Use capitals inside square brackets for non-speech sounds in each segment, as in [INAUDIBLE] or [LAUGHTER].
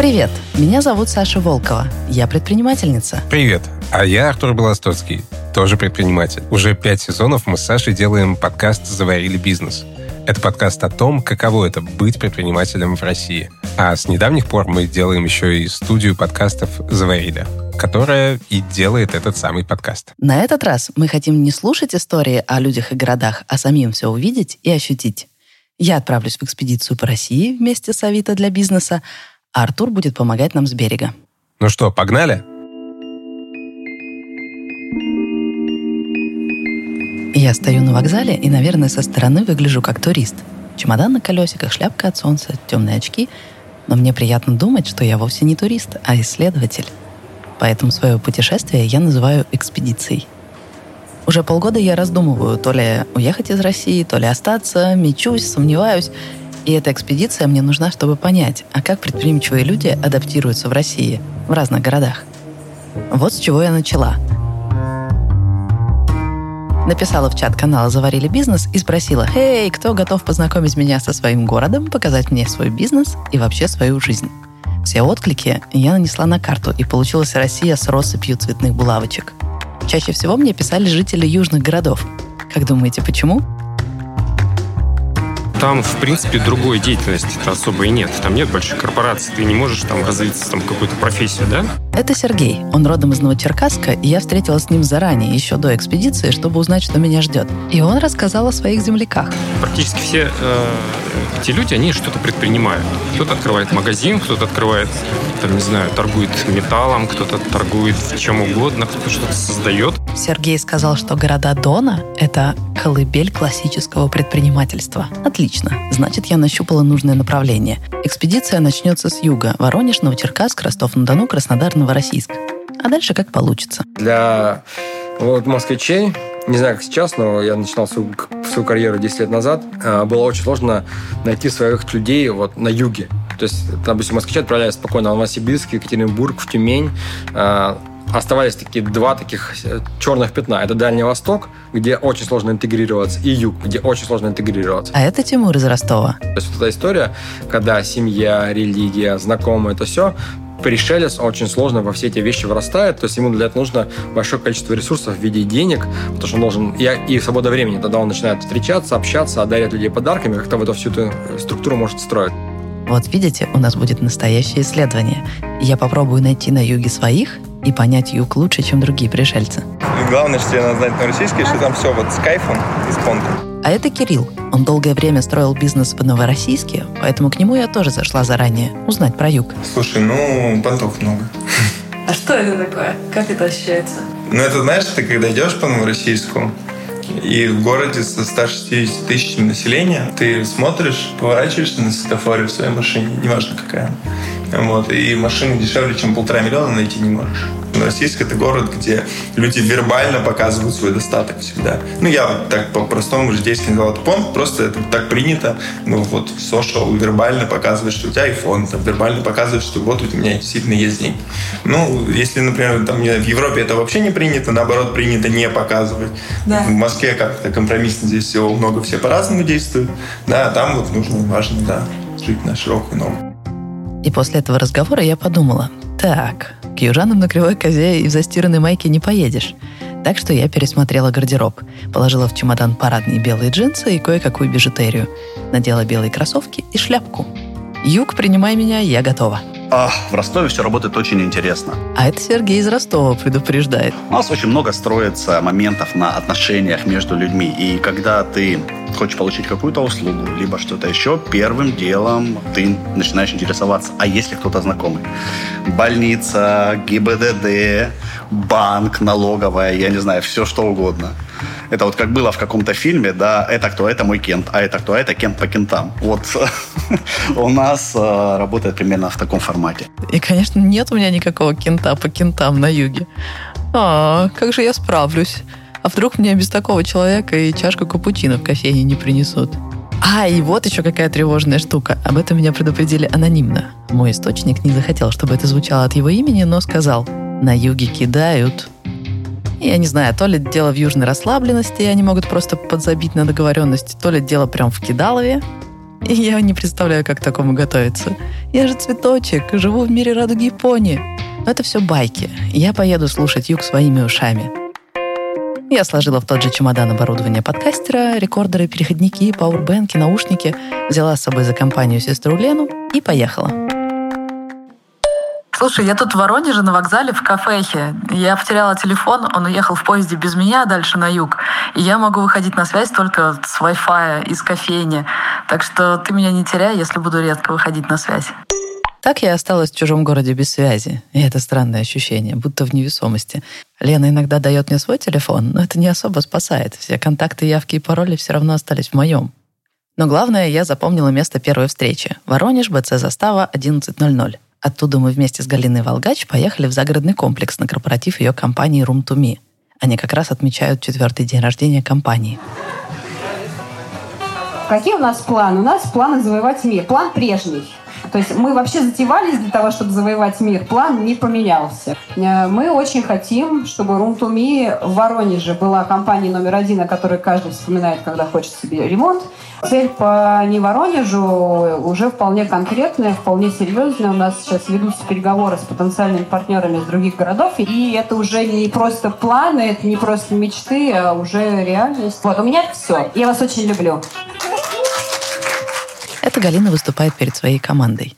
Привет, меня зовут Саша Волкова. Я предпринимательница. Привет, а я Артур Белостоцкий, тоже предприниматель. Уже пять сезонов мы с Сашей делаем подкаст «Заварили бизнес». Это подкаст о том, каково это быть предпринимателем в России. А с недавних пор мы делаем еще и студию подкастов «Заварили», которая и делает этот самый подкаст. На этот раз мы хотим не слушать истории о людях и городах, а самим все увидеть и ощутить. Я отправлюсь в экспедицию по России вместе с Авито для бизнеса, а Артур будет помогать нам с берега. Ну что, погнали? Я стою на вокзале и, наверное, со стороны выгляжу как турист. Чемодан на колесиках, шляпка от солнца, темные очки. Но мне приятно думать, что я вовсе не турист, а исследователь. Поэтому свое путешествие я называю экспедицией. Уже полгода я раздумываю, то ли уехать из России, то ли остаться, мечусь, сомневаюсь. И эта экспедиция мне нужна, чтобы понять, а как предприимчивые люди адаптируются в России, в разных городах. Вот с чего я начала – Написала в чат канала «Заварили бизнес» и спросила, «Эй, кто готов познакомить меня со своим городом, показать мне свой бизнес и вообще свою жизнь?» Все отклики я нанесла на карту, и получилась Россия с россыпью цветных булавочек. Чаще всего мне писали жители южных городов. Как думаете, почему? Там, в принципе, другой деятельности особо и нет. Там нет больших корпораций, ты не можешь там развиться там какую-то профессию, да? Это Сергей. Он родом из Новочеркасска, и я встретилась с ним заранее, еще до экспедиции, чтобы узнать, что меня ждет. И он рассказал о своих земляках. Практически все э, эти люди, они что-то предпринимают. Кто-то открывает магазин, кто-то открывает, там, не знаю, торгует металлом, кто-то торгует чем угодно, кто-то что-то создает. Сергей сказал, что города Дона — это колыбель классического предпринимательства. Отлично. Значит, я нащупала нужное направление. Экспедиция начнется с юга. Воронеж, Новочеркасск, Ростов-на-Дону, Краснодар, Новороссийск. А дальше как получится. Для вот, москвичей не знаю, как сейчас, но я начинал свою, свою карьеру 10 лет назад. А, было очень сложно найти своих людей вот на юге. То есть, допустим, москвичи отправляются спокойно в Новосибирск, Екатеринбург, в Тюмень. А, оставались такие два таких э, черных пятна. Это Дальний Восток, где очень сложно интегрироваться, и Юг, где очень сложно интегрироваться. А это Тимур из Ростова. То есть вот эта история, когда семья, религия, знакомые, это все пришелец очень сложно во все эти вещи вырастает, то есть ему для этого нужно большое количество ресурсов в виде денег, потому что он должен, и, и свобода времени, тогда он начинает встречаться, общаться, одарять людей подарками, как-то в эту всю эту структуру может строить. Вот видите, у нас будет настоящее исследование. Я попробую найти на юге своих и понять юг лучше, чем другие пришельцы. Главное, что тебе надо знать на российский, что там все вот с кайфом и с понтом. А это Кирилл. Он долгое время строил бизнес в Новороссийске, поэтому к нему я тоже зашла заранее, узнать про юг. Слушай, ну, понтов много. А что это такое? Как это ощущается? Ну, это, знаешь, ты когда идешь по Новороссийску, и в городе со 160 тысячами населения ты смотришь, поворачиваешься на светофоре в своей машине, неважно какая. Вот, и машины дешевле, чем полтора миллиона найти не можешь. Новороссийск – это город, где люди вербально показывают свой достаток всегда. Ну, я вот так по-простому житейски назвал это понт, просто это так принято. Ну, вот в social вербально показывать, что у тебя iPhone, там, вербально показывать, что вот у меня действительно есть деньги. Ну, если, например, там, в Европе это вообще не принято, наоборот, принято не показывать. Да. В Москве как-то компромиссно здесь всего много, все по-разному действуют. Да, там вот нужно, важно, да, жить на широкую ногу. И после этого разговора я подумала, так, к южанам на кривой козе и в застиранной майке не поедешь. Так что я пересмотрела гардероб, положила в чемодан парадные белые джинсы и кое-какую бижутерию, надела белые кроссовки и шляпку. Юг, принимай меня, я готова. А, в Ростове все работает очень интересно. А это Сергей из Ростова предупреждает. У нас очень много строится моментов на отношениях между людьми. И когда ты хочешь получить какую-то услугу, либо что-то еще, первым делом ты начинаешь интересоваться, а есть ли кто-то знакомый? Больница, ГИБДД, банк, налоговая, я не знаю, все что угодно. Это вот как было в каком-то фильме, да, это кто, это мой Кент, а это кто, это Кент по кентам. Вот [LAUGHS] у нас э, работает примерно в таком формате. И, конечно, нет у меня никакого кента по кентам на юге. А, как же я справлюсь? А вдруг мне без такого человека и чашку капучино в кофейне не принесут? А, и вот еще какая тревожная штука. Об этом меня предупредили анонимно. Мой источник не захотел, чтобы это звучало от его имени, но сказал, на юге кидают я не знаю, то ли дело в южной расслабленности, и они могут просто подзабить на договоренности, то ли дело прям в кидалове. И я не представляю, как к такому готовиться. Я же цветочек, живу в мире радуги пони. Но это все байки. Я поеду слушать юг своими ушами. Я сложила в тот же чемодан оборудование подкастера, рекордеры, переходники, пауэрбэнки, наушники, взяла с собой за компанию сестру Лену и поехала. Слушай, я тут в Воронеже на вокзале в кафехе. Я потеряла телефон, он уехал в поезде без меня дальше на юг. И я могу выходить на связь только с Wi-Fi из кофейни. Так что ты меня не теряй, если буду редко выходить на связь. Так я осталась в чужом городе без связи. И это странное ощущение, будто в невесомости. Лена иногда дает мне свой телефон, но это не особо спасает. Все контакты, явки и пароли все равно остались в моем. Но главное, я запомнила место первой встречи. Воронеж, БЦ Застава, 11.00. Оттуда мы вместе с Галиной Волгач поехали в загородный комплекс на корпоратив ее компании Room to Me. Они как раз отмечают четвертый день рождения компании. Какие у нас планы? У нас планы завоевать мир. План прежний. То есть мы вообще затевались для того, чтобы завоевать мир. План не поменялся. Э, мы очень хотим, чтобы Me в Воронеже была компанией номер один, о которой каждый вспоминает, когда хочет себе ремонт. Цель по не Воронежу уже вполне конкретная, вполне серьезная. У нас сейчас ведутся переговоры с потенциальными партнерами из других городов. И это уже не просто планы, это не просто мечты, а уже реальность. Вот, у меня все. Я вас очень люблю. Это Галина выступает перед своей командой.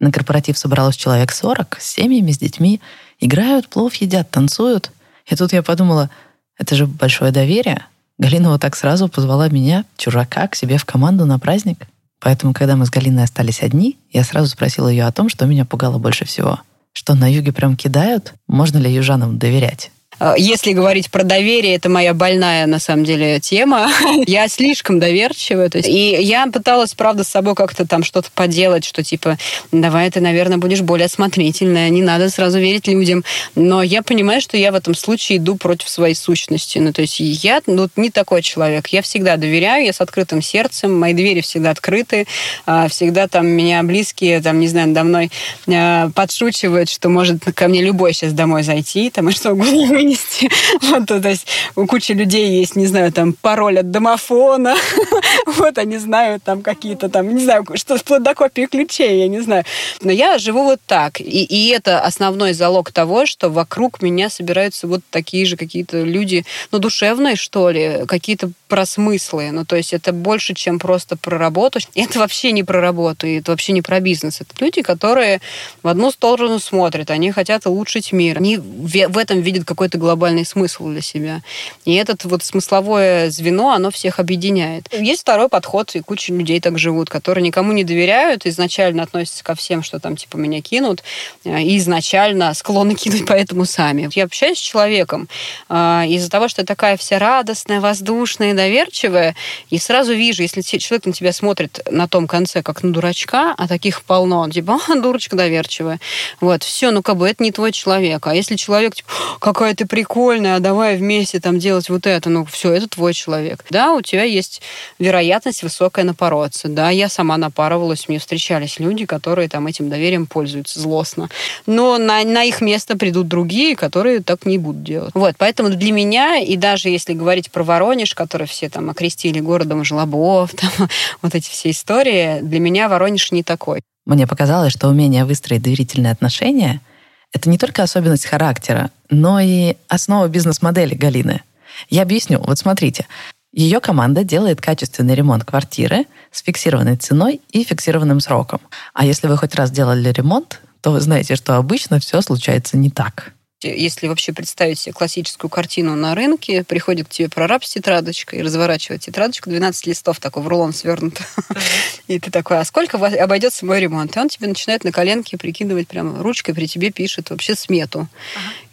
На корпоратив собралось человек 40 с семьями, с детьми. Играют, плов едят, танцуют. И тут я подумала, это же большое доверие. Галина вот так сразу позвала меня, чужака, к себе в команду на праздник. Поэтому, когда мы с Галиной остались одни, я сразу спросила ее о том, что меня пугало больше всего. Что на юге прям кидают? Можно ли южанам доверять? Э, если говорить про доверие, это моя больная, на самом деле, тема. [LAUGHS] я слишком доверчивая. То есть, и я пыталась, правда, с собой как-то там что-то поделать, что типа, давай ты, наверное, будешь более осмотрительная, не надо сразу верить людям. Но я понимаю, что я в этом случае иду против своей сущности. Ну, то есть я ну, не такой человек. Я всегда доверяю, я с открытым сердцем, мои двери всегда открыты, а, всегда там меня близкие, там, не знаю, надо мной а, подшучивают, что может ко мне любой сейчас домой зайти, там, и что угодно вынести. [LAUGHS] Вот, то есть у кучи людей есть, не знаю, там пароль от домофона, [LAUGHS] вот они знают там какие-то там, не знаю, что вплоть до копии ключей, я не знаю. Но я живу вот так. И, и это основной залог того, что вокруг меня собираются вот такие же какие-то люди, ну, душевные, что ли, какие-то про смыслы. Ну, то есть это больше, чем просто про работу. [LAUGHS] Это вообще не про работу, это вообще не про бизнес. Это люди, которые в одну сторону смотрят, они хотят улучшить мир. Они в этом видят какой-то глобальный смысл для себя. И этот вот смысловое звено, оно всех объединяет. Есть второй подход, и куча людей так живут, которые никому не доверяют, изначально относятся ко всем, что там типа меня кинут, э, и изначально склонны [LAUGHS] кинуть поэтому сами. Я общаюсь с человеком э, из-за того, что я такая вся радостная, воздушная, доверчивая, и сразу вижу, если человек на тебя смотрит на том конце, как на дурачка, а таких полно, он типа, дурочка доверчивая. Вот, все, ну как бы это не твой человек. А если человек, типа, какая ты прикольная, а давай вместе там делать вот это, ну все, это твой человек. Да, у тебя есть вероятность высокая напороться. Да, я сама напарывалась, мне встречались люди, которые там этим доверием пользуются злостно. Но на, на их место придут другие, которые так не будут делать. Вот, поэтому для меня, и даже если говорить про Воронеж, который все там окрестили городом жлобов, [LAUGHS] там, вот эти все истории, для меня Воронеж не такой. Мне показалось, что умение выстроить доверительные отношения — это не только особенность характера, но и основа бизнес-модели Галины. Я объясню. Вот смотрите. Ее команда делает качественный ремонт квартиры с фиксированной ценой и фиксированным сроком. А если вы хоть раз делали ремонт, то вы знаете, что обычно все случается не так если вообще представить себе классическую картину на рынке, приходит к тебе прораб с тетрадочкой, разворачивает тетрадочку, 12 листов такой в рулон свернут. [LAUGHS] И ты такой, а сколько обойдется мой ремонт? И он тебе начинает на коленке прикидывать прямо ручкой, при тебе пишет вообще смету.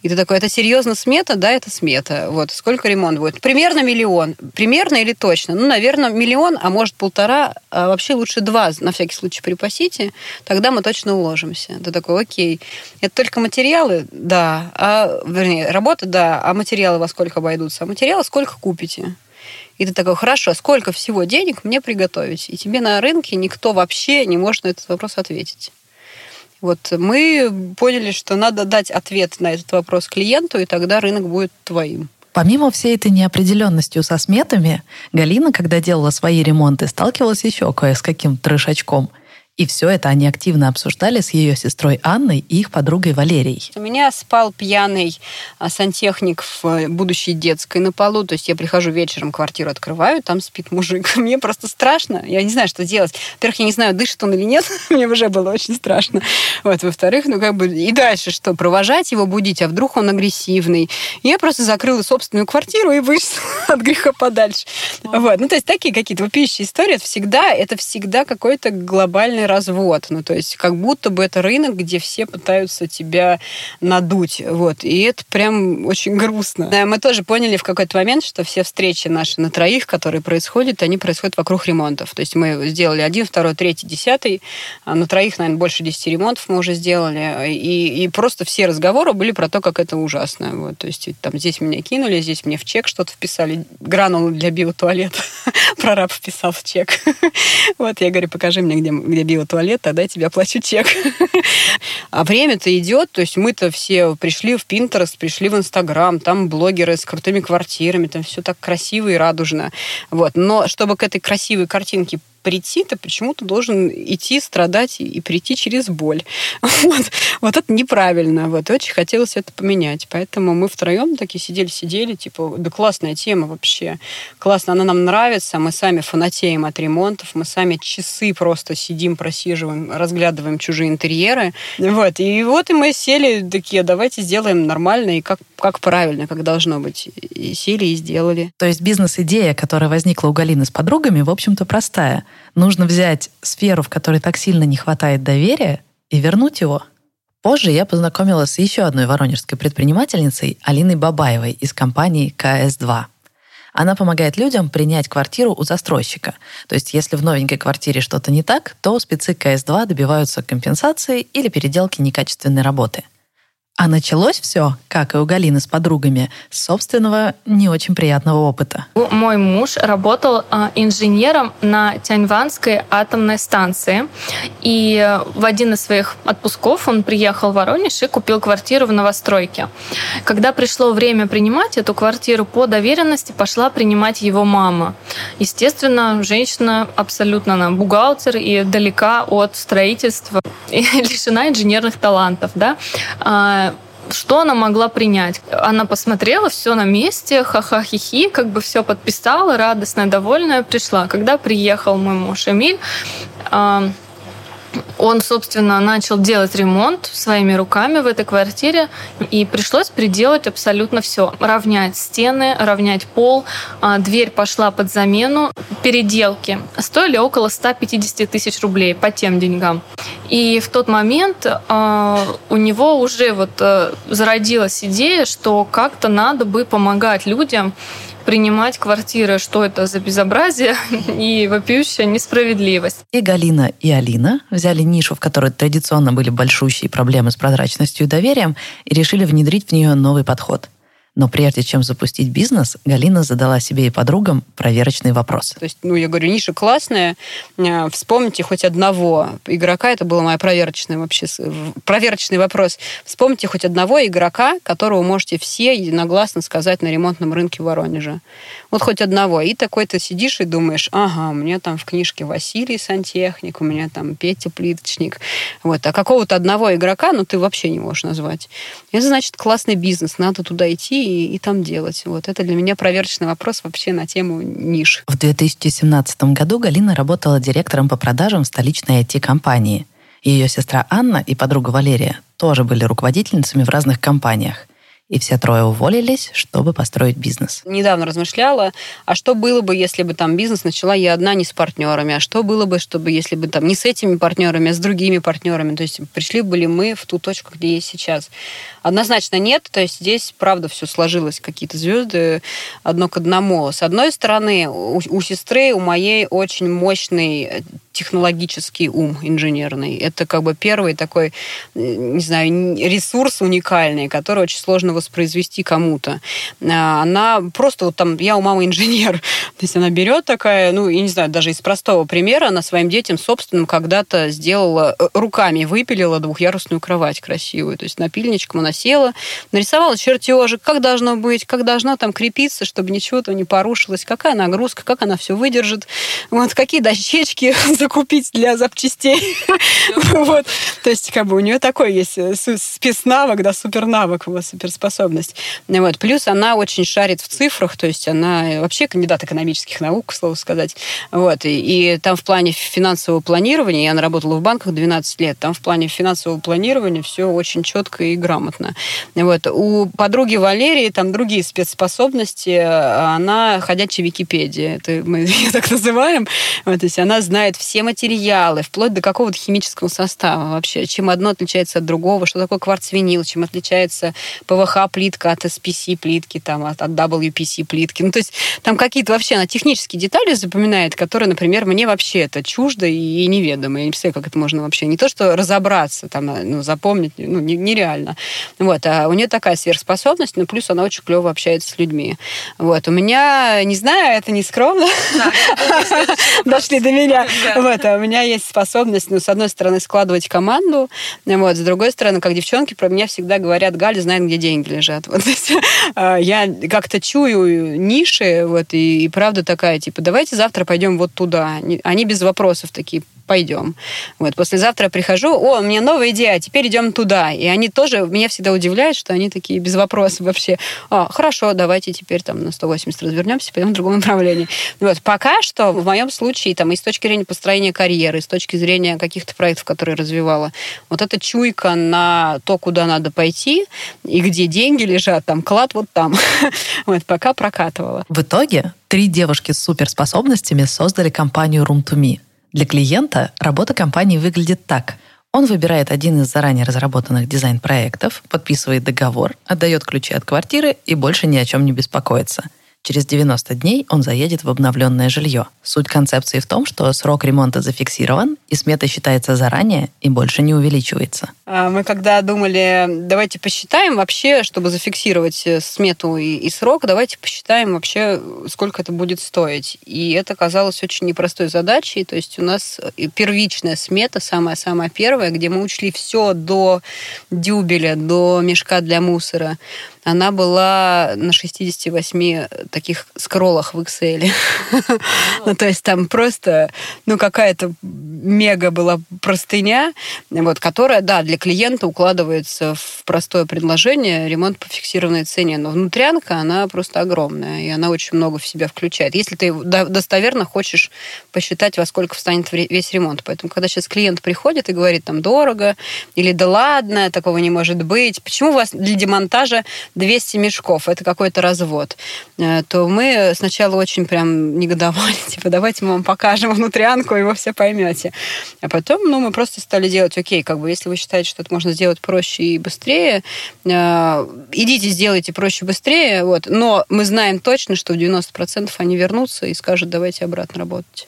И ты такой, это серьезно смета? Да, это смета. Вот, сколько ремонт будет? Примерно миллион. Примерно или точно? Ну, наверное, миллион, а может полтора, а вообще лучше два, на всякий случай припасите, тогда мы точно уложимся. Ты такой, окей. Это только материалы? Да. А, вернее, работа? Да. А материалы во сколько обойдутся? А материалы сколько купите? И ты такой, хорошо, сколько всего денег мне приготовить? И тебе на рынке никто вообще не может на этот вопрос ответить. Вот мы поняли, что надо дать ответ на этот вопрос клиенту, и тогда рынок будет твоим. Помимо всей этой неопределенностью со сметами, Галина, когда делала свои ремонты, сталкивалась еще кое с каким трешачком – и все это они активно обсуждали с ее сестрой Анной и их подругой Валерией. У меня спал пьяный а, сантехник в э, будущей детской на полу. То есть я прихожу вечером, квартиру открываю, там спит мужик. [LAUGHS] Мне просто страшно. Я не знаю, что делать. Во-первых, я не знаю, дышит он или нет. [LAUGHS] Мне уже было очень страшно. Вот. Во-вторых, ну как бы и дальше что? Провожать его, будить, а вдруг он агрессивный. Я просто закрыла собственную квартиру и вышла [LAUGHS] от греха подальше. Вот. Ну то есть такие какие-то вопиющие истории. Это всегда, это всегда какой-то глобальный тотальный развод. Ну, то есть как будто бы это рынок, где все пытаются тебя надуть. Вот. И это прям очень грустно. Мы тоже поняли в какой-то момент, что все встречи наши на троих, которые происходят, они происходят вокруг ремонтов. То есть мы сделали один, второй, третий, десятый. А на троих, наверное, больше десяти ремонтов мы уже сделали. И, и просто все разговоры были про то, как это ужасно. Вот. То есть там здесь меня кинули, здесь мне в чек что-то вписали. Гранулы для биотуалета. [LAUGHS] Прораб вписал в чек. [LAUGHS] Вот, я говорю, покажи мне, где, где биотуалет, тогда я тебе оплачу чек. [LAUGHS] А время-то идет, то есть мы-то все пришли в Pinterest, пришли в Инстаграм, там блогеры с крутыми квартирами, там все так красиво и радужно. Вот. Но чтобы к этой красивой картинке прийти, ты почему-то должен идти, страдать и прийти через боль. [LAUGHS] Вот, вот это неправильно. Вот, и очень хотелось это поменять. Поэтому мы втроем такие сидели-сидели, типа, да классная тема вообще. Классно, она нам нравится. Мы сами фанатеем от ремонтов. Мы сами часы просто сидим, просиживаем, разглядываем чужие интерьеры. Вот, и вот и мы сели такие, давайте сделаем нормально и как, как правильно, как должно быть. И сели и сделали. То есть бизнес-идея, которая возникла у Галины с подругами, в общем-то, простая нужно взять сферу, в которой так сильно не хватает доверия, и вернуть его. Позже я познакомилась с еще одной воронежской предпринимательницей Алиной Бабаевой из компании КС-2. Она помогает людям принять квартиру у застройщика. То есть, если в новенькой квартире что-то не так, то спецы КС-2 добиваются компенсации или переделки некачественной работы. А началось все, как и у Галины с подругами, с собственного не очень приятного опыта. Мой муж работал а, инженером на Тяньванской атомной станции. И в один из своих отпусков он приехал в Воронеж и купил квартиру в новостройке. Когда пришло время принимать эту квартиру по доверенности, пошла принимать его мама. Естественно, женщина абсолютно она бухгалтер и далека от строительства [LAUGHS] и лишена инженерных талантов. Да? Что она могла принять? Она посмотрела, все на месте, ха-ха-хи-хи, как бы все подписала, радостная, довольная, пришла. Когда приехал мой муж Эмиль, он, собственно, начал делать ремонт своими руками в этой квартире, и пришлось приделать абсолютно все. Равнять стены, равнять пол, а, дверь пошла под замену. Переделки стоили около 150 тысяч рублей по тем деньгам. И в тот момент а, у него уже вот э, зародилась идея, что как-то надо бы помогать людям принимать квартиры, что это за безобразие [LAUGHS] и вопиющая несправедливость. И Галина, и Алина взяли нишу, в которой традиционно были большущие проблемы с прозрачностью и доверием, и решили внедрить в нее новый подход – но прежде чем запустить бизнес, Галина задала себе и подругам проверочный вопрос. То есть, ну, я говорю, ниша классная. Э, вспомните хоть одного игрока, это был мой проверочный вообще, проверочный вопрос. Вспомните хоть одного игрока, которого можете все единогласно сказать на ремонтном рынке Воронежа. Вот хоть одного. И такой ты сидишь и думаешь, ага, у меня там в книжке Василий сантехник, у меня там Петя плиточник. Вот. А какого-то одного игрока, ну, ты вообще не можешь назвать. Это значит классный бизнес, надо туда идти и, и там делать. Вот это для меня проверочный вопрос вообще на тему ниш. В 2017 году Галина работала директором по продажам столичной IT-компании. Ее сестра Анна и подруга Валерия тоже были руководительницами в разных компаниях и все трое уволились, чтобы построить бизнес. Недавно размышляла, а что было бы, если бы там бизнес начала я одна, не с партнерами, а что было бы, чтобы если бы там не с этими партнерами, а с другими партнерами, то есть пришли бы ли мы в ту точку, где есть сейчас. Однозначно нет, то есть здесь, правда, все сложилось, какие-то звезды одно к одному. С одной стороны, у, у сестры, у моей очень мощный технологический ум инженерный. Это как бы первый такой, не знаю, ресурс уникальный, который очень сложно воспроизвести кому-то. А, она просто вот там, я у мамы инженер, [LAUGHS] то есть она берет такая, ну, я не знаю, даже из простого примера, она своим детям собственным когда-то сделала, э, руками выпилила двухъярусную кровать красивую, то есть напильничком она села, нарисовала чертежик, как должно быть, как должно там крепиться, чтобы ничего там не порушилось, какая нагрузка, как она все выдержит, вот какие дощечки [LAUGHS] закупить для запчастей. Вот. То есть, как бы у нее такой есть э, спецнавык, да, супернавык, вот, суперспособность. Вот. Плюс она очень шарит в цифрах, то есть она вообще кандидат экономических наук, к слову сказать. Вот. И, и там в плане финансового планирования, я наработала в банках 12 лет, там в плане финансового планирования все очень четко и грамотно. Вот. У подруги Валерии там другие спецспособности, она ходячая Википедия, это мы [LAUGHS] ее так называем. Вот, то есть она знает все материалы, вплоть до какого-то химического состава вообще, чем одно отличается от другого, что такое кварцвинил, чем отличается ПВХ-плитка от SPC-плитки, там, от, WPC-плитки. Ну, то есть там какие-то вообще она технические детали запоминает, которые, например, мне вообще это чуждо и, неведомо. Я не представляю, как это можно вообще. Не то, что разобраться, там, ну, запомнить, ну, нереально. Вот. А у нее такая сверхспособность, но плюс она очень клево общается с людьми. Вот. У меня, не знаю, это не скромно, [LAUGHS] дошли до меня. Вот. А у меня есть способность, ну, с одной стороны, складывать команду, вот, с другой стороны, как девчонки про меня всегда говорят, Галя знает, где деньги лежат. [LAUGHS] Вот, а, я как-то чую ниши, вот, и, и правда такая, типа, давайте завтра пойдем вот туда. Они без вопросов такие, пойдем. Вот, послезавтра я прихожу, о, у меня новая идея, теперь идем туда. И они тоже, меня всегда удивляют, что они такие без вопросов вообще. А, хорошо, давайте теперь там на 180 развернемся, пойдем в другом направлении. Вот, пока что, в моем случае, там, и с точки зрения построения карьеры, и с точки зрения каких-то проектов, которые развивала, вот эта чуйка на то, куда надо пойти, и где деньги лежат, там, клад вот там. [LAUGHS] Вот, пока прокатывала. В итоге три девушки с суперспособностями создали компанию Room to Me – для клиента работа компании выглядит так. Он выбирает один из заранее разработанных дизайн-проектов, подписывает договор, отдает ключи от квартиры и больше ни о чем не беспокоится – Через 90 дней он заедет в обновленное жилье. Суть концепции в том, что срок ремонта зафиксирован, и смета считается заранее и больше не увеличивается. А мы когда думали, давайте посчитаем вообще, чтобы зафиксировать э, смету и, и срок, давайте посчитаем вообще, сколько это будет стоить. И это казалось очень непростой задачей. То есть у нас э, первичная смета, самая-самая первая, где мы учли все до дюбеля, до мешка для мусора, она была на 68 таких скроллах в Excel. [LAUGHS] ну, то есть там просто, ну, какая-то мега была простыня, вот, которая, да, для клиента укладывается в простое предложение ремонт по фиксированной цене, но внутрянка, она просто огромная, и она очень много в себя включает. Если ты достоверно хочешь посчитать, во сколько встанет весь ремонт. Поэтому, когда сейчас клиент приходит и говорит, там, дорого, или да ладно, такого не может быть, почему у вас для демонтажа 200 мешков, это какой-то развод, э, то мы сначала очень прям негодовали, [LAUGHS] типа, давайте мы вам покажем внутрянку, и вы все поймете. А потом, ну, мы просто стали делать, окей, как бы, если вы считаете, что это можно сделать проще и быстрее, э, идите, сделайте проще, быстрее, вот, но мы знаем точно, что в 90% они вернутся и скажут, давайте обратно работать.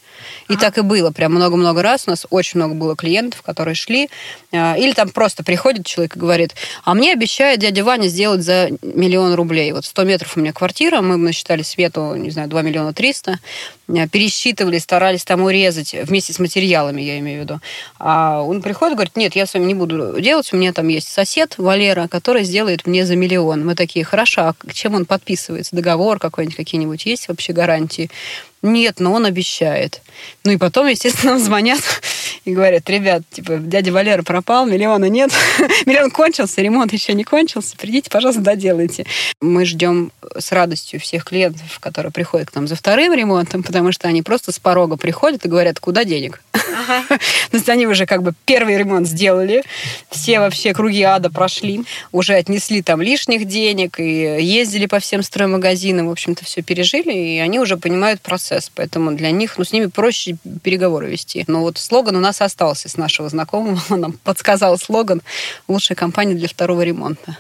И так и было, прям много-много раз. У нас очень много было клиентов, которые шли. А, или там просто приходит человек и говорит, а мне обещает дядя Ваня сделать за миллион рублей. Вот 100 метров у меня квартира, мы насчитали свету, не знаю, 2 миллиона 300. А, пересчитывали, старались там урезать вместе с материалами, я имею в виду. А он приходит и говорит, нет, я с вами не буду делать, у меня там есть сосед Валера, который сделает мне за миллион. Мы такие, хорошо, а чем он подписывается? Договор какой-нибудь, какие-нибудь есть вообще гарантии? Нет, но он обещает. Ну и потом, естественно, звонят и говорят, ребят, типа, дядя Валера пропал, миллиона нет, [LAUGHS] миллион кончился, ремонт еще не кончился, придите, пожалуйста, доделайте. Мы ждем с радостью всех клиентов, которые приходят к нам за вторым ремонтом, потому что они просто с порога приходят и говорят, куда денег? Ага. [LAUGHS] То есть они уже как бы первый ремонт сделали, все вообще круги ада прошли, уже отнесли там лишних денег и ездили по всем строймагазинам, в общем-то, все пережили, и они уже понимают процесс. Поэтому для них, ну, с ними проще переговоры вести. Но вот слоган у нас остался с нашего знакомого. Он [LAUGHS] нам подсказал слоган «Лучшая компания для второго ремонта».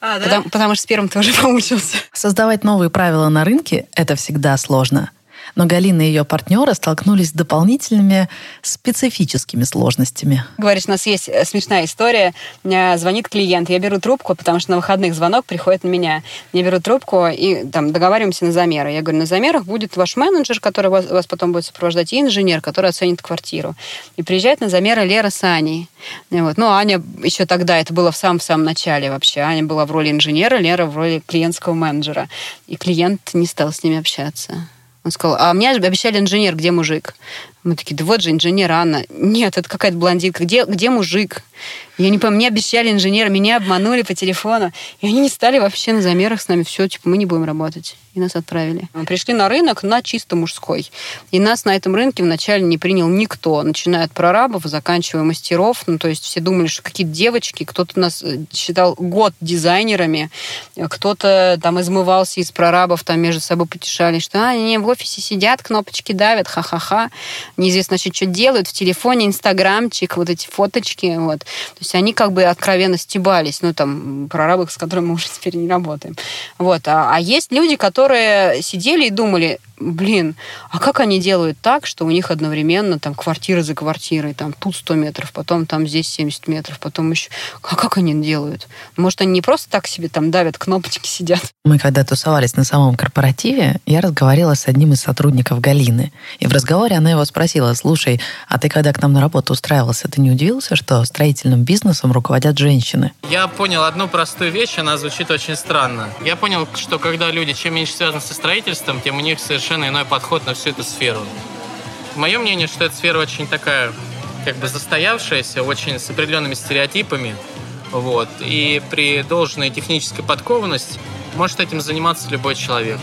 А, да? потому, потому что с первым ты уже [LAUGHS] помучился. Создавать новые правила на рынке – это всегда сложно. Но Галина и ее партнеры столкнулись с дополнительными специфическими сложностями. Говоришь, у нас есть э, смешная история. Звонит клиент, я беру трубку, потому что на выходных звонок приходит на меня. Я беру трубку и там договариваемся на замеры. Я говорю, на замерах будет ваш менеджер, который вас, вас потом будет сопровождать, и инженер, который оценит квартиру. И приезжает на замеры Лера с Аней. И вот. Ну, Аня еще тогда, это было в самом-самом начале вообще. Аня была в роли инженера, Лера в роли клиентского менеджера. И клиент не стал с ними общаться. Он сказал, а мне обещали инженер, где мужик? Мы такие, да вот же инженер Анна. Нет, это какая-то блондинка. Где, где мужик? Я не помню, мне обещали инженера, меня обманули по телефону. И они не стали вообще на замерах с нами. Все, типа, мы не будем работать. И нас отправили. Мы пришли на рынок на чисто мужской. И нас на этом рынке вначале не принял никто. Начиная от прорабов, заканчивая мастеров. Ну, то есть все думали, что какие-то девочки. Кто-то нас э, считал год дизайнерами. Кто-то там измывался из прорабов, там между собой потешали, что а, они в офисе сидят, кнопочки давят, ха-ха-ха. Неизвестно, что делают в телефоне, инстаграмчик, вот эти фоточки. Вот. То есть они как бы откровенно стебались, ну, там, прорабы, с которыми мы уже теперь не работаем. Вот. А, а есть люди, которые сидели и думали, блин, а как они делают так, что у них одновременно там квартира за квартирой, там тут 100 метров, потом там здесь 70 метров, потом еще... А как они делают? Может, они не просто так себе там давят, кнопочки сидят? Мы когда тусовались на самом корпоративе, я разговаривала с одним из сотрудников Галины. И в разговоре она его спросила, слушай, а ты когда к нам на работу устраивался, ты не удивился, что строительным бизнесом руководят женщины? Я понял одну простую вещь, она звучит очень странно. Я понял, что когда люди чем меньше связаны со строительством, тем у них совершенно совершенно иной подход на всю эту сферу. Мое мнение, что эта сфера очень такая, как бы застоявшаяся, очень с определенными стереотипами. Вот. И при должной технической подкованности может этим заниматься любой человек.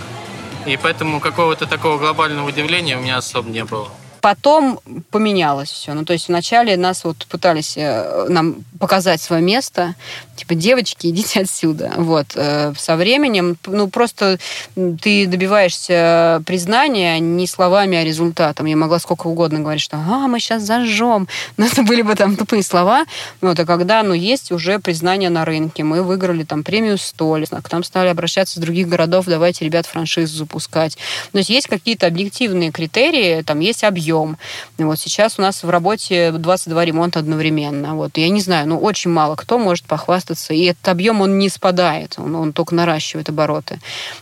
И поэтому какого-то такого глобального удивления у меня особо не было потом поменялось все. Ну, то есть вначале нас вот пытались э, нам показать свое место, типа, девочки, [LAUGHS] идите отсюда. Вот. Э, со временем, ну, просто ты добиваешься признания не словами, а результатом. Я могла сколько угодно говорить, что «а, мы сейчас зажжем». [LAUGHS] Но это были бы там тупые слова. Вот. А когда, ну, есть уже признание на рынке, мы выиграли там премию «Столь», к нам стали обращаться с других городов, давайте, ребят, франшизу запускать. То есть есть какие-то объективные критерии, там есть объем, объем. Вот сейчас у нас в работе 22 ремонта одновременно. Вот. Я не знаю, ну, очень мало кто может похвастаться. И этот объем, он не спадает, он, он только наращивает обороты.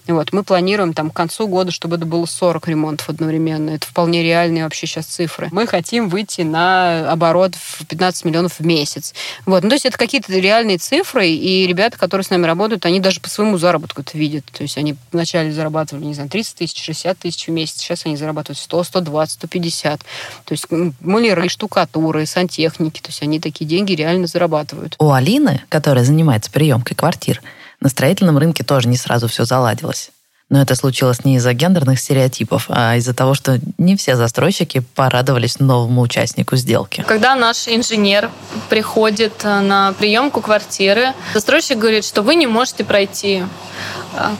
Вот. Мы планируем там к концу года, чтобы это было 40 ремонтов одновременно. Это вполне реальные вообще сейчас цифры. Мы хотим выйти на оборот в 15 миллионов в месяц. Вот. Ну, то есть это какие-то реальные цифры, и ребята, которые с нами работают, они даже по своему заработку это видят. То есть они вначале зарабатывали, не знаю, 30 тысяч, 60 тысяч в месяц, сейчас они зарабатывают 100, 120, 150 50. То есть маляры, штукатуры, сантехники, то есть они такие деньги реально зарабатывают. У Алины, которая занимается приемкой квартир, на строительном рынке тоже не сразу все заладилось. Но это случилось не из-за гендерных стереотипов, а из-за того, что не все застройщики порадовались новому участнику сделки. Когда наш инженер приходит э, на приемку квартиры, застройщик говорит, что вы не можете пройти,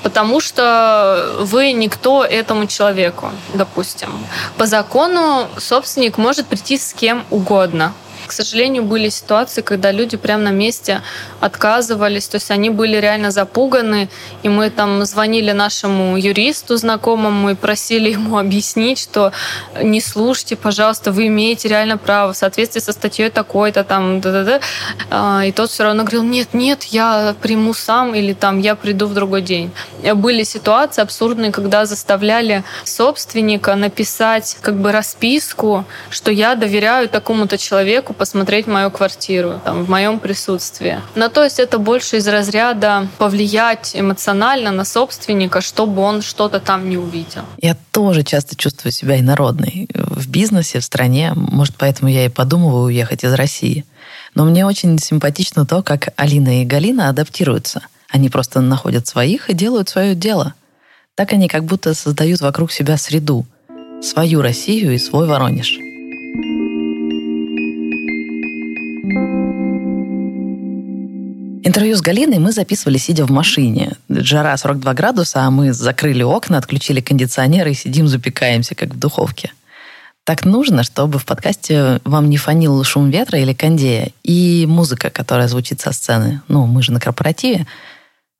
потому что вы никто этому человеку, допустим. По закону собственник может прийти с кем угодно к сожалению, были ситуации, когда люди прямо на месте отказывались, то есть они были реально запуганы, и мы там звонили нашему юристу знакомому и просили ему [LAUGHS] объяснить, что не слушайте, пожалуйста, вы имеете реально право в соответствии со статьей такой-то там, да-да-да. А, и тот все равно говорил, нет, нет, я приму сам или там я приду в другой день. Были ситуации абсурдные, когда заставляли собственника написать как бы расписку, что я доверяю такому-то человеку, посмотреть мою квартиру там, в моем присутствии. Но то есть это больше из разряда повлиять эмоционально на собственника, чтобы он что-то там не увидел. Я тоже часто чувствую себя инородной. В бизнесе, в стране. Может, поэтому я и подумываю уехать из России. Но мне очень симпатично то, как Алина и Галина адаптируются. Они просто находят своих и делают свое дело. Так они как будто создают вокруг себя среду. Свою Россию и свой Воронеж. Интервью с Галиной мы записывали, сидя в машине. Жара 42 градуса, а мы закрыли окна, отключили кондиционер и сидим, запекаемся, как в духовке. Так нужно, чтобы в подкасте вам не фанил шум ветра или кондея и музыка, которая звучит со сцены. Ну, мы же на корпоративе.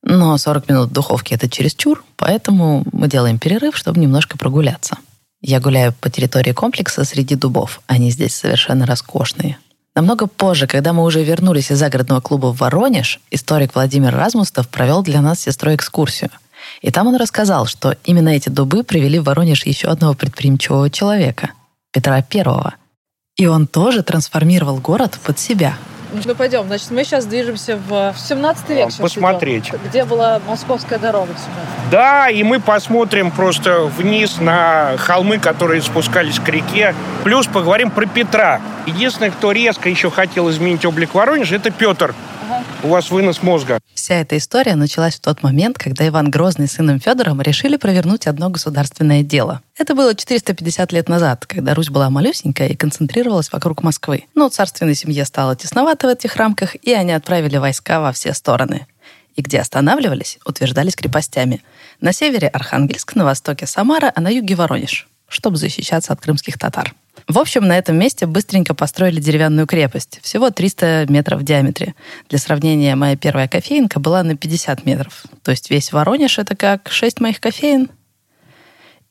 Но 40 минут в духовке — это чересчур, поэтому мы делаем перерыв, чтобы немножко прогуляться. Я гуляю по территории комплекса среди дубов. Они здесь совершенно роскошные. Намного позже, когда мы уже вернулись из загородного клуба в Воронеж, историк Владимир Размустов провел для нас с сестрой экскурсию. И там он рассказал, что именно эти дубы привели в Воронеж еще одного предприимчивого человека – Петра Первого. И он тоже трансформировал город под себя – ну, пойдем. Значит, мы сейчас движемся в 17 век. Посмотреть. Идем, где была Московская дорога. Да, и мы посмотрим просто вниз на холмы, которые спускались к реке. Плюс поговорим про Петра. Единственный, кто резко еще хотел изменить облик Воронежа, это Петр у вас вынос мозга. Вся эта история началась в тот момент, когда Иван Грозный с сыном Федором решили провернуть одно государственное дело. Это было 450 лет назад, когда Русь была малюсенькая и концентрировалась вокруг Москвы. Но царственной семье стало тесновато в этих рамках, и они отправили войска во все стороны. И где останавливались, утверждались крепостями. На севере Архангельск, на востоке Самара, а на юге Воронеж, чтобы защищаться от крымских татар. В общем, на этом месте быстренько построили деревянную крепость, всего 300 метров в диаметре. Для сравнения, моя первая кофейнка была на 50 метров. То есть весь Воронеж — это как 6 моих кофеин.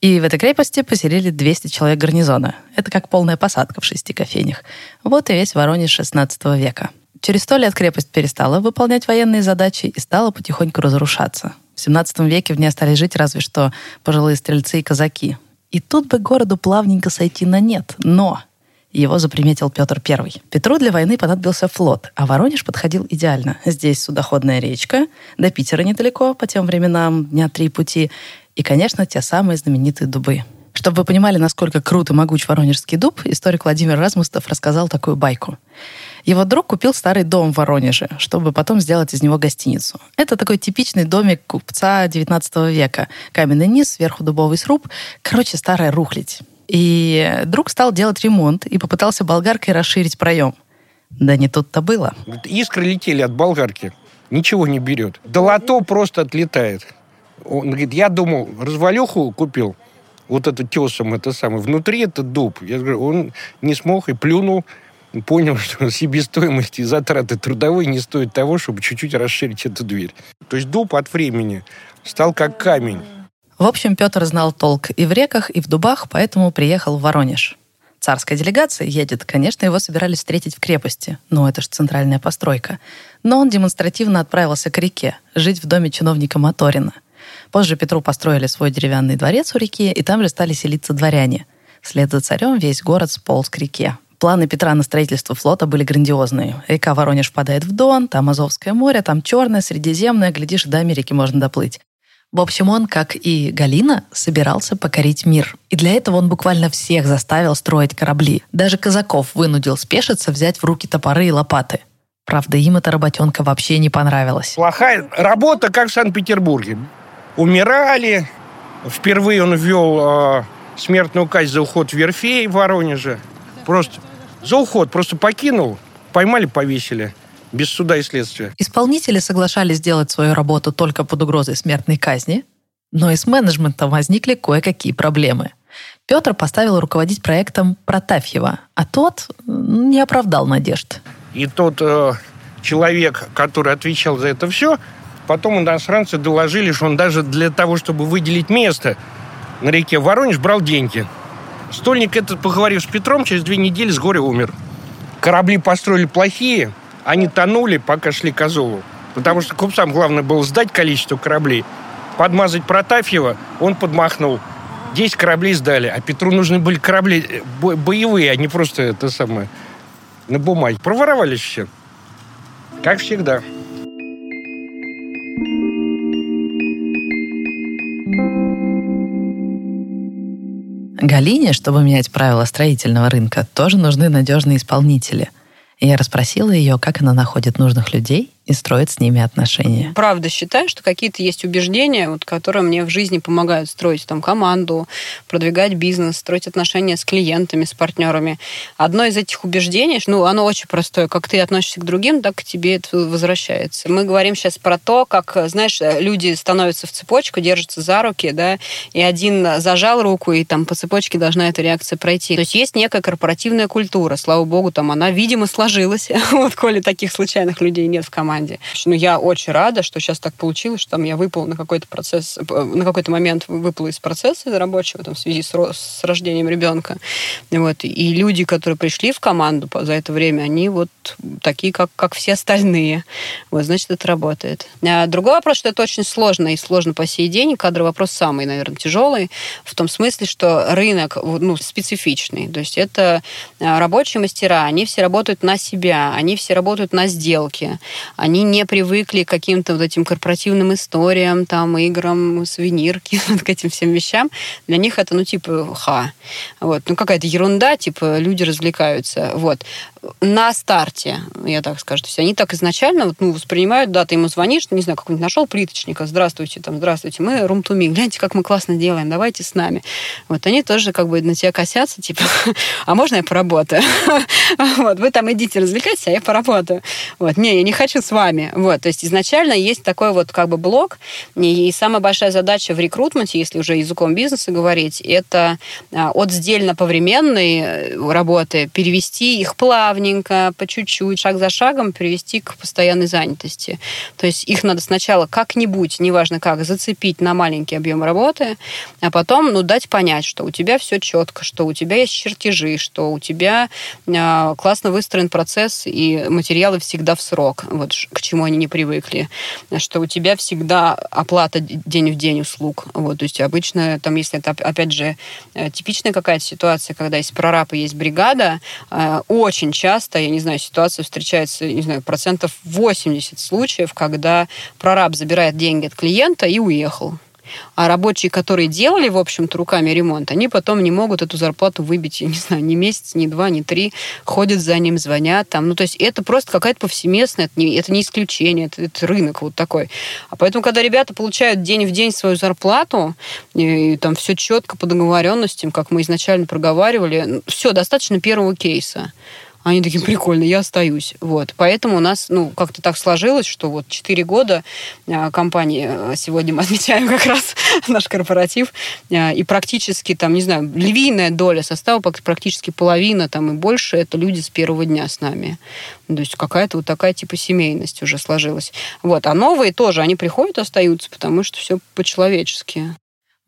И в этой крепости поселили 200 человек гарнизона. Это как полная посадка в шести кофейнях. Вот и весь Воронеж 16 века. Через сто лет крепость перестала выполнять военные задачи и стала потихоньку разрушаться. В 17 веке в ней остались жить разве что пожилые стрельцы и казаки. И тут бы городу плавненько сойти на нет. Но его заприметил Петр I. Петру для войны понадобился флот, а Воронеж подходил идеально. Здесь судоходная речка, до Питера недалеко, по тем временам дня три пути, и, конечно, те самые знаменитые дубы. Чтобы вы понимали, насколько крут и могуч воронежский дуб, историк Владимир Размустов рассказал такую байку. Его друг купил старый дом в Воронеже, чтобы потом сделать из него гостиницу. Это такой типичный домик купца 19 века. Каменный низ, сверху дубовый сруб. Короче, старая рухлить. И друг стал делать ремонт и попытался болгаркой расширить проем. Да не тут-то было. Искры летели от болгарки. Ничего не берет. Долото просто отлетает. Он говорит, я думал, развалюху купил, вот это тесом, это самое. Внутри это дуб. Я говорю, он не смог и плюнул понял, что [LAUGHS] себестоимость и затраты трудовой не стоит того, чтобы чуть-чуть расширить эту дверь. То есть дуб от времени стал как камень. В общем, Петр знал толк и в реках, и в дубах, поэтому приехал в Воронеж. Царская делегация едет. Конечно, его собирались встретить в крепости. Ну, это же центральная постройка. Но он демонстративно отправился к реке, жить в доме чиновника Моторина. Позже Петру построили свой деревянный дворец у реки, и там же стали селиться дворяне. Вслед за царем весь город сполз к реке. Планы Петра на строительство флота были грандиозные. Река Воронеж впадает в Дон, там Азовское море, там Черное, Средиземное, глядишь, до Америки можно доплыть. В общем, он, как и Галина, собирался покорить мир. И для этого он буквально всех заставил строить корабли. Даже казаков вынудил спешиться взять в руки топоры и лопаты. Правда, им эта работенка вообще не понравилась. Плохая работа, как в Санкт-Петербурге. Умирали. Впервые он ввел э, смертную казнь за уход верфей в Воронеже. Просто за уход просто покинул, поймали, повесили. Без суда и следствия. Исполнители соглашались сделать свою работу только под угрозой смертной казни, но и с менеджментом возникли кое-какие проблемы. Петр поставил руководить проектом Протафьева, а тот не оправдал надежд. И тот э, человек, который отвечал за это все, потом иностранцы доложили, что он даже для того, чтобы выделить место на реке Воронеж, брал деньги – Стольник этот, поговорив с Петром, через две недели с горя умер. Корабли построили плохие, они тонули, пока шли к Азову. Потому что купцам главное было сдать количество кораблей. Подмазать Протафьева он подмахнул. 10 кораблей сдали, а Петру нужны были корабли э, боевые, а не просто это самое на бумаге. Проворовались все. Как всегда. Галине, чтобы менять правила строительного рынка, тоже нужны надежные исполнители. Я расспросила ее, как она находит нужных людей и строит с ними отношения. Правда считаю, что какие-то есть убеждения, вот, которые мне в жизни помогают строить там команду, продвигать бизнес, строить отношения с клиентами, с партнерами. Одно из этих убеждений, ну, оно очень простое. Как ты относишься к другим, так к тебе это возвращается. Мы говорим сейчас про то, как, знаешь, люди становятся в цепочку, держатся за руки, да, и один зажал руку, и там по цепочке должна эта реакция пройти. То есть есть некая корпоративная культура. Слава богу, там она, видимо, сложилась. [LAUGHS] вот, коли таких случайных людей нет в команде команде. Ну, я очень рада, что сейчас так получилось, что там я выпал на какой-то процесс, э, на какой-то момент выпал из процесса рабочего там, в связи с, с рождением ребенка. Вот. И люди, которые пришли в команду за это время, они вот такие, как, как все остальные. Вот, значит, это работает. А другой вопрос, что это очень сложно и сложно по сей день. Кадровый вопрос самый, наверное, тяжелый в том смысле, что рынок ну, специфичный. То есть это а, рабочие мастера, они все работают на себя, они все работают на сделке. Они не привыкли к каким-то вот этим корпоративным историям, там, играм, сувенирки, [LAUGHS] к этим всем вещам. Для них это, ну, типа, ха. Вот. Ну, какая-то ерунда, типа, люди развлекаются. Вот на старте, я так скажу. То есть они так изначально вот, ну, воспринимают, да, ты ему звонишь, не знаю, какой-нибудь нашел плиточника, здравствуйте, там, здравствуйте, мы рум to гляньте, как мы классно делаем, давайте с нами. Вот они тоже как бы на тебя косятся, типа, [LAUGHS] а можно я поработаю? [LAUGHS] Вот, вы там идите развлекайтесь, а я поработаю. Вот, не, я не хочу с вами. Вот, то есть изначально есть такой вот как бы блок, и самая большая задача в рекрутменте, если уже языком бизнеса говорить, это а, от сдельно-повременной э, работы перевести их плавно плавненько, по чуть-чуть, шаг за шагом привести к постоянной занятости. То есть их надо сначала как-нибудь, неважно как, зацепить на маленький объем работы, а потом ну, дать понять, что у тебя все четко, что у тебя есть чертежи, что у тебя э, классно выстроен процесс и материалы всегда в срок, вот к чему они не привыкли, что у тебя всегда оплата день в день услуг. Вот, то есть обычно, там, если это, опять же, э, типичная какая-то ситуация, когда есть прораб и есть бригада, э, очень часто, я не знаю, ситуация встречается, не знаю, процентов 80 случаев, когда прораб забирает деньги от клиента и уехал. А рабочие, которые делали, в общем-то, руками ремонт, они потом не могут эту зарплату выбить, я не знаю, ни месяц, ни два, ни три, ходят за ним, звонят там. Ну, то есть это просто какая-то повсеместная, это не, это не исключение, это, это рынок вот такой. А поэтому, когда ребята получают день в день свою зарплату, и, и там все четко по договоренностям, как мы изначально проговаривали, все, достаточно первого кейса. Они такие, прикольно, я остаюсь. Вот. Поэтому у нас, ну, как-то так сложилось, что вот 4 года а, компании, а, сегодня мы отмечаем как раз [LAUGHS] наш корпоратив, а, и практически, там, не знаю, львиная доля состава, практически половина, там, и больше, это люди с первого дня с нами. То есть какая-то вот такая типа семейность уже сложилась. Вот. А новые тоже, они приходят, остаются, потому что все по-человечески.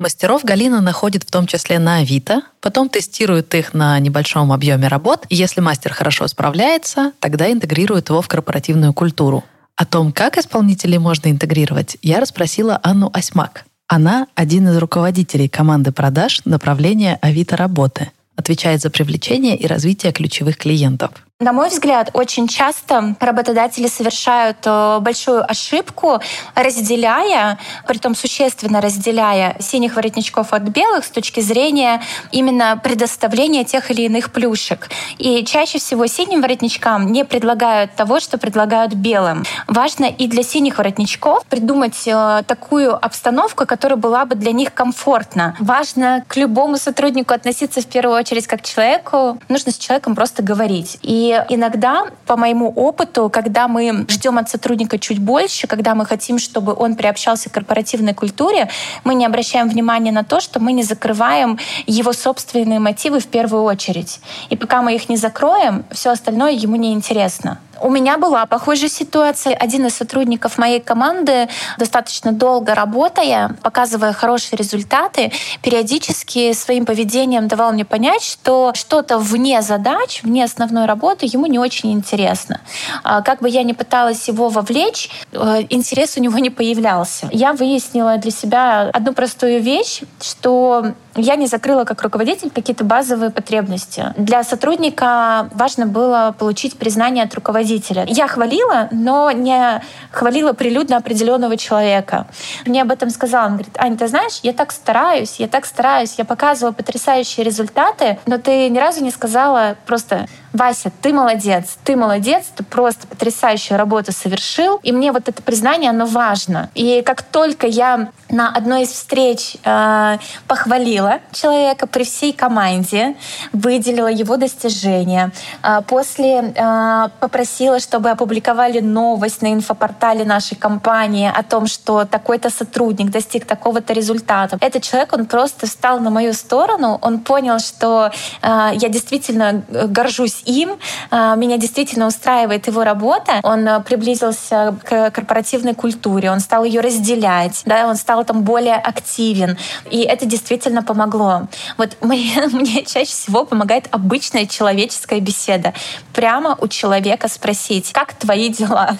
Мастеров Галина находит в том числе на Авито, потом тестирует их на небольшом объеме работ, и если мастер хорошо справляется, тогда интегрирует его в корпоративную культуру. О том, как исполнителей можно интегрировать, я расспросила Анну Осьмак. Она один из руководителей команды продаж направления Авито работы, отвечает за привлечение и развитие ключевых клиентов. На мой взгляд, очень часто работодатели совершают э, большую ошибку, разделяя, притом существенно разделяя синих воротничков от белых с точки зрения именно предоставления тех или иных плюшек. И чаще всего синим воротничкам не предлагают того, что предлагают белым. Важно и для синих воротничков придумать э, такую обстановку, которая была бы для них комфортна. Важно к любому сотруднику относиться в первую очередь как к человеку. Нужно с человеком просто говорить. И иногда, по моему опыту, когда мы ждем от сотрудника чуть больше, когда мы хотим, чтобы он приобщался к корпоративной культуре, мы не обращаем внимания на то, что мы не закрываем его собственные мотивы в первую очередь. И пока мы их не закроем, все остальное ему не интересно. У меня была похожая ситуация. Один из сотрудников моей команды, достаточно долго работая, показывая хорошие результаты, периодически своим поведением давал мне понять, что что-то вне задач, вне основной работы ему не очень интересно. А как бы я ни пыталась его вовлечь, э, интерес у него не появлялся. Я выяснила для себя одну простую вещь, что я не закрыла как руководитель какие-то базовые потребности. Для сотрудника важно было получить признание от руководителя. Я хвалила, но не хвалила прилюдно определенного человека. Мне об этом сказал. Он говорит, Аня, ты знаешь, я так стараюсь, я так стараюсь, я показывала потрясающие результаты, но ты ни разу не сказала просто Вася, ты молодец, ты молодец, ты просто потрясающую работу совершил. И мне вот это признание, оно важно. И как только я на одной из встреч э, похвалила человека при всей команде, выделила его достижения, э, после э, попросила, чтобы опубликовали новость на инфопортале нашей компании о том, что такой-то сотрудник достиг такого-то результата. Этот человек, он просто встал на мою сторону, он понял, что э, я действительно горжусь горжусь им. А, меня действительно устраивает его работа. Он а, приблизился к корпоративной культуре, он стал ее разделять, да, он стал там более активен. И это действительно помогло. Вот [LAUGHS] мне, мне чаще всего помогает обычная человеческая беседа. Прямо у человека спросить, как твои дела?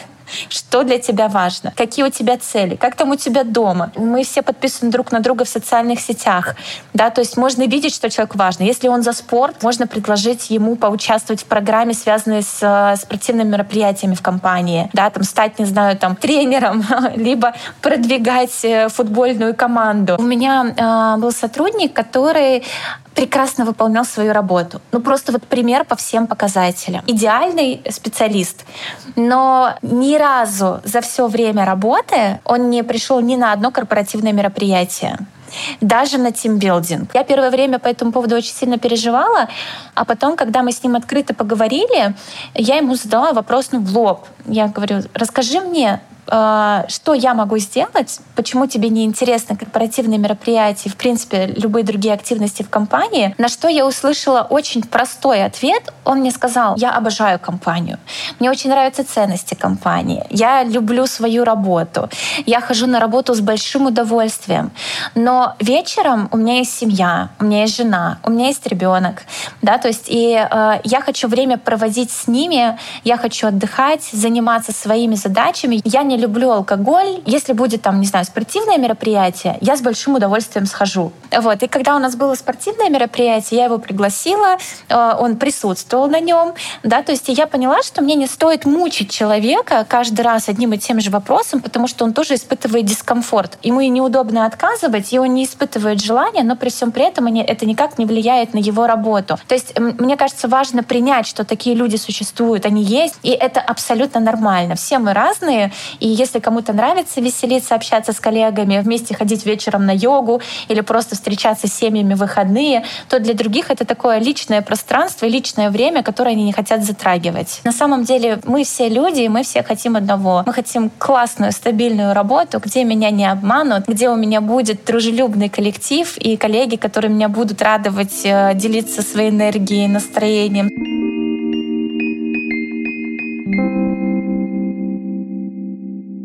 Что для тебя важно, какие у тебя цели, как там у тебя дома. Мы все подписаны друг на друга в социальных сетях, да, то есть можно видеть, что человек важно. Если он за спорт, можно предложить ему поучаствовать в программе, связанной с э, спортивными мероприятиями в компании, да, там стать, не знаю, там тренером, [LAUGHS] либо продвигать э, футбольную команду. У меня э, был сотрудник, который прекрасно выполнял свою работу. Ну, просто вот пример по всем показателям. Идеальный специалист. Но ни разу за все время работы он не пришел ни на одно корпоративное мероприятие даже на тимбилдинг. Я первое время по этому поводу очень сильно переживала, а потом, когда мы с ним открыто поговорили, я ему задала вопрос ну, в лоб. Я говорю, расскажи мне, что я могу сделать, почему тебе не интересны корпоративные мероприятия, в принципе, любые другие активности в компании, на что я услышала очень простой ответ. Он мне сказал, я обожаю компанию, мне очень нравятся ценности компании, я люблю свою работу, я хожу на работу с большим удовольствием, но вечером у меня есть семья, у меня есть жена, у меня есть ребенок, да, то есть и э, я хочу время проводить с ними, я хочу отдыхать, заниматься своими задачами, я не не люблю алкоголь. Если будет там, не знаю, спортивное мероприятие, я с большим удовольствием схожу. Вот. И когда у нас было спортивное мероприятие, я его пригласила, э, он присутствовал на нем, да, то есть я поняла, что мне не стоит мучить человека каждый раз одним и тем же вопросом, потому что он тоже испытывает дискомфорт. Ему и неудобно отказывать, и он не испытывает желания, но при всем при этом это никак не влияет на его работу. То есть мне кажется, важно принять, что такие люди существуют, они есть, и это абсолютно нормально. Все мы разные, и если кому-то нравится веселиться, общаться с коллегами, вместе ходить вечером на йогу или просто встречаться с семьями в выходные, то для других это такое личное пространство и личное время, которое они не хотят затрагивать. На самом деле мы все люди, и мы все хотим одного. Мы хотим классную, стабильную работу, где меня не обманут, где у меня будет дружелюбный коллектив и коллеги, которые меня будут радовать, э, делиться своей энергией, настроением.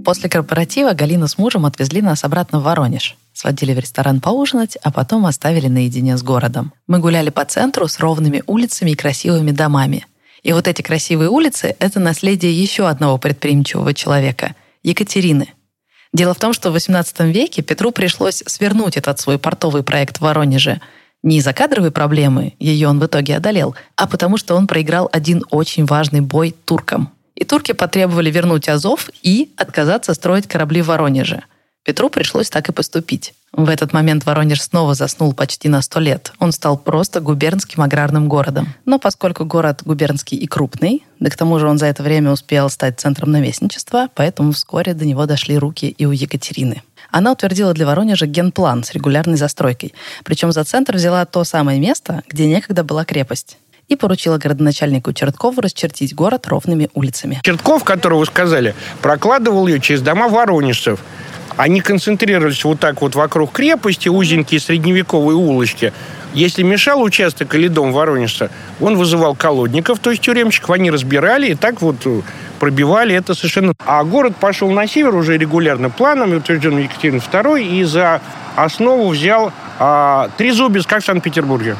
После корпоратива Галина с мужем отвезли нас обратно в Воронеж. Сводили в ресторан поужинать, а потом оставили наедине с городом. Мы гуляли по центру с ровными улицами и красивыми домами. И вот эти красивые улицы — это наследие еще одного предприимчивого человека — Екатерины. Дело в том, что в XVIII веке Петру пришлось свернуть этот свой портовый проект в Воронеже — не из-за кадровой проблемы, ее он в итоге одолел, а потому что он проиграл один очень важный бой туркам. И турки потребовали вернуть Азов и отказаться строить корабли в Воронеже. Петру пришлось так и поступить. В этот момент Воронеж снова заснул почти на сто лет. Он стал просто губернским аграрным городом. Но поскольку город губернский и крупный, да к тому же он за это время успел стать центром наместничества, поэтому вскоре до него дошли руки и у Екатерины. Она утвердила для Воронежа генплан с регулярной застройкой. Причем за центр взяла то самое место, где некогда была крепость и поручила городоначальнику Черткову расчертить город ровными улицами. Чертков, которого вы сказали, прокладывал ее через дома воронежцев. Они концентрировались вот так вот вокруг крепости, узенькие средневековые улочки. Если мешал участок или дом воронежца, он вызывал колодников, то есть тюремщиков, они разбирали и так вот э, пробивали это совершенно. А город пошел на север уже регулярно планом, утвержденным Екатериной II, и за основу взял а, Трезубец, как в Санкт-Петербурге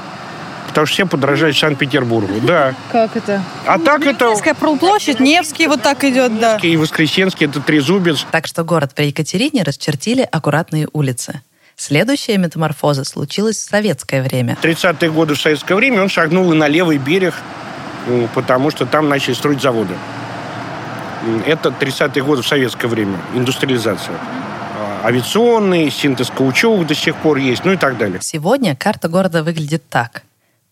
потому что все подражают Санкт-Петербургу. Да. Как это? А так это... Невская площадь, Невский вот так идет, да. И Воскресенский, это Трезубец. Так что город при Екатерине расчертили аккуратные улицы. Следующая метаморфоза случилась в советское время. 30-е годы в советское время он шагнул и на левый берег, потому что там начали строить заводы. Это 30-е годы в советское время, индустриализация а, авиационный, синтез каучука до сих пор есть, ну и так далее. Сегодня карта города выглядит так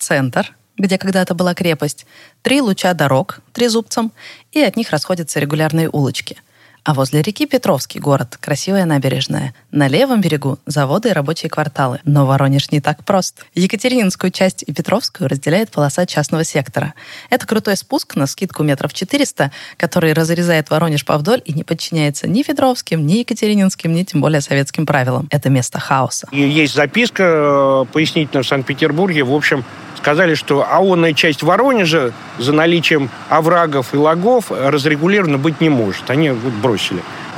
центр, где когда-то была крепость, три луча дорог трезубцем, и от них расходятся регулярные улочки. А возле реки Петровский город, красивая набережная. На левом берегу заводы и рабочие кварталы. Но Воронеж не так прост. Екатерининскую часть и Петровскую разделяет полоса частного сектора. Это крутой спуск на скидку метров 400, который разрезает Воронеж повдоль и не подчиняется ни Петровским, ни Екатерининским, ни тем более советским правилам. Это место хаоса. Есть записка э, пояснительная в Санкт-Петербурге. В общем, сказали, что аонная часть Воронежа за наличием оврагов и лагов разрегулирована быть не может. Они вот бросили.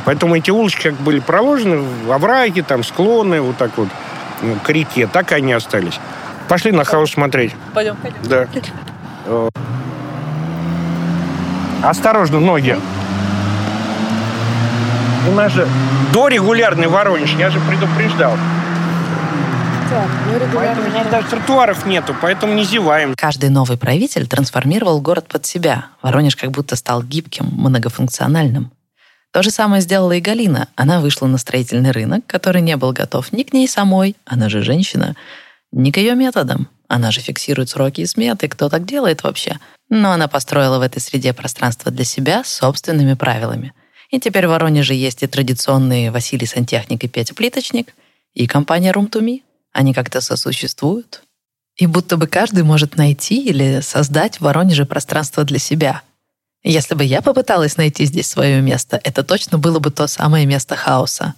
Поэтому эти улочки как были проложены, овраги, там склоны, вот так вот ну, к реке, так и они остались. Пошли на хаос смотреть. Пойдем, пойдем. Да. Э, Осторожно, ноги. У нас же дорегулярный Воронеж, я же предупреждал. Поэтому здесь даже тротуаров нету, поэтому не зеваем. Каждый новый правитель трансформировал город под себя. Воронеж как будто стал гибким, многофункциональным. То же самое сделала и Галина. Она вышла на строительный рынок, который не был готов ни к ней самой, она же женщина, ни к ее методам. Она же фиксирует сроки и сметы, кто так делает вообще. Но она построила в этой среде пространство для себя собственными правилами. И теперь в Воронеже есть и традиционные Василий Сантехник и Петя Плиточник, и компания Room to Me. Они как-то сосуществуют. И будто бы каждый может найти или создать в Воронеже пространство для себя. Если бы я попыталась найти здесь свое место, это точно было бы то самое место хаоса.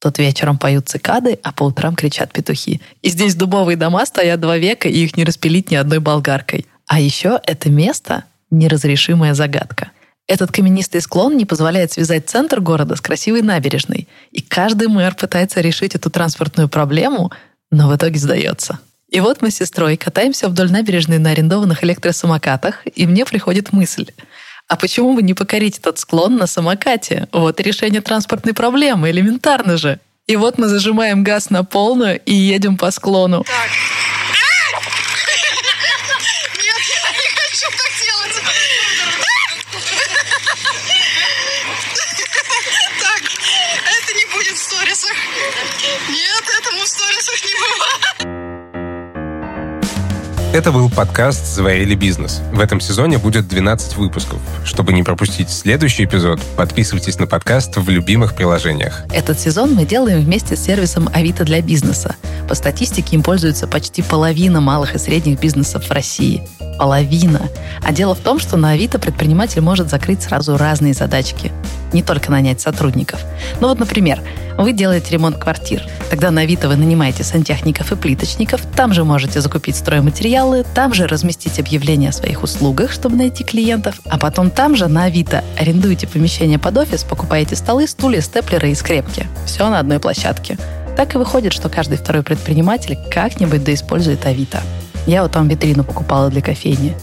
Тут вечером поют цикады, а по утрам кричат петухи. И здесь дубовые дома стоят два века, и их не распилить ни одной болгаркой. А еще это место — неразрешимая загадка. Этот каменистый склон не позволяет связать центр города с красивой набережной. И каждый мэр пытается решить эту транспортную проблему, но в итоге сдается. И вот мы с сестрой катаемся вдоль набережной на арендованных электросамокатах, и мне приходит мысль. А почему бы не покорить этот склон на самокате? Вот решение транспортной проблемы, элементарно же. И вот мы зажимаем газ на полную и едем по склону. Так. Так, это не будет в сторисах. Нет, этому в сторисах не бывает. Это был подкаст «Заварили бизнес». В этом сезоне будет 12 выпусков. Чтобы не пропустить следующий эпизод, подписывайтесь на подкаст в любимых приложениях. Этот сезон мы делаем вместе с сервисом Авито для бизнеса. По статистике им пользуется почти половина малых и средних бизнесов в России. Половина. А дело в том, что на Авито предприниматель может закрыть сразу разные задачки. Не только нанять сотрудников. Ну вот, например, вы делаете ремонт квартир. Тогда на Авито вы нанимаете сантехников и плиточников, там же можете закупить стройматериалы, там же разместить объявления о своих услугах, чтобы найти клиентов, а потом там же на Авито арендуете помещение под офис, покупаете столы, стулья, степлеры и скрепки. Все на одной площадке. Так и выходит, что каждый второй предприниматель как-нибудь доиспользует Авито. Я вот там витрину покупала для кофейни.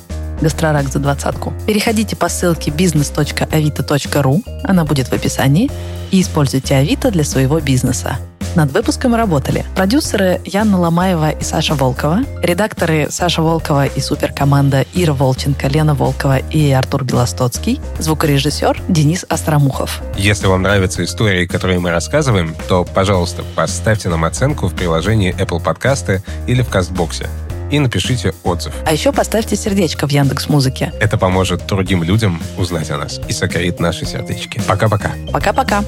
Гастрорак за двадцатку. Переходите по ссылке business.avito.ru, она будет в описании, и используйте Авито для своего бизнеса. Над выпуском работали продюсеры Яна Ломаева и Саша Волкова, редакторы Саша Волкова и суперкоманда Ира Волченко, Лена Волкова и Артур Белостоцкий, звукорежиссер Денис Остромухов. Если вам нравятся истории, которые мы рассказываем, то, пожалуйста, поставьте нам оценку в приложении Apple Подкасты или в Кастбоксе и напишите отзыв. А еще поставьте сердечко в Яндекс Музыке. Это поможет другим людям узнать о нас и сокорит наши сердечки. Пока-пока. Пока-пока.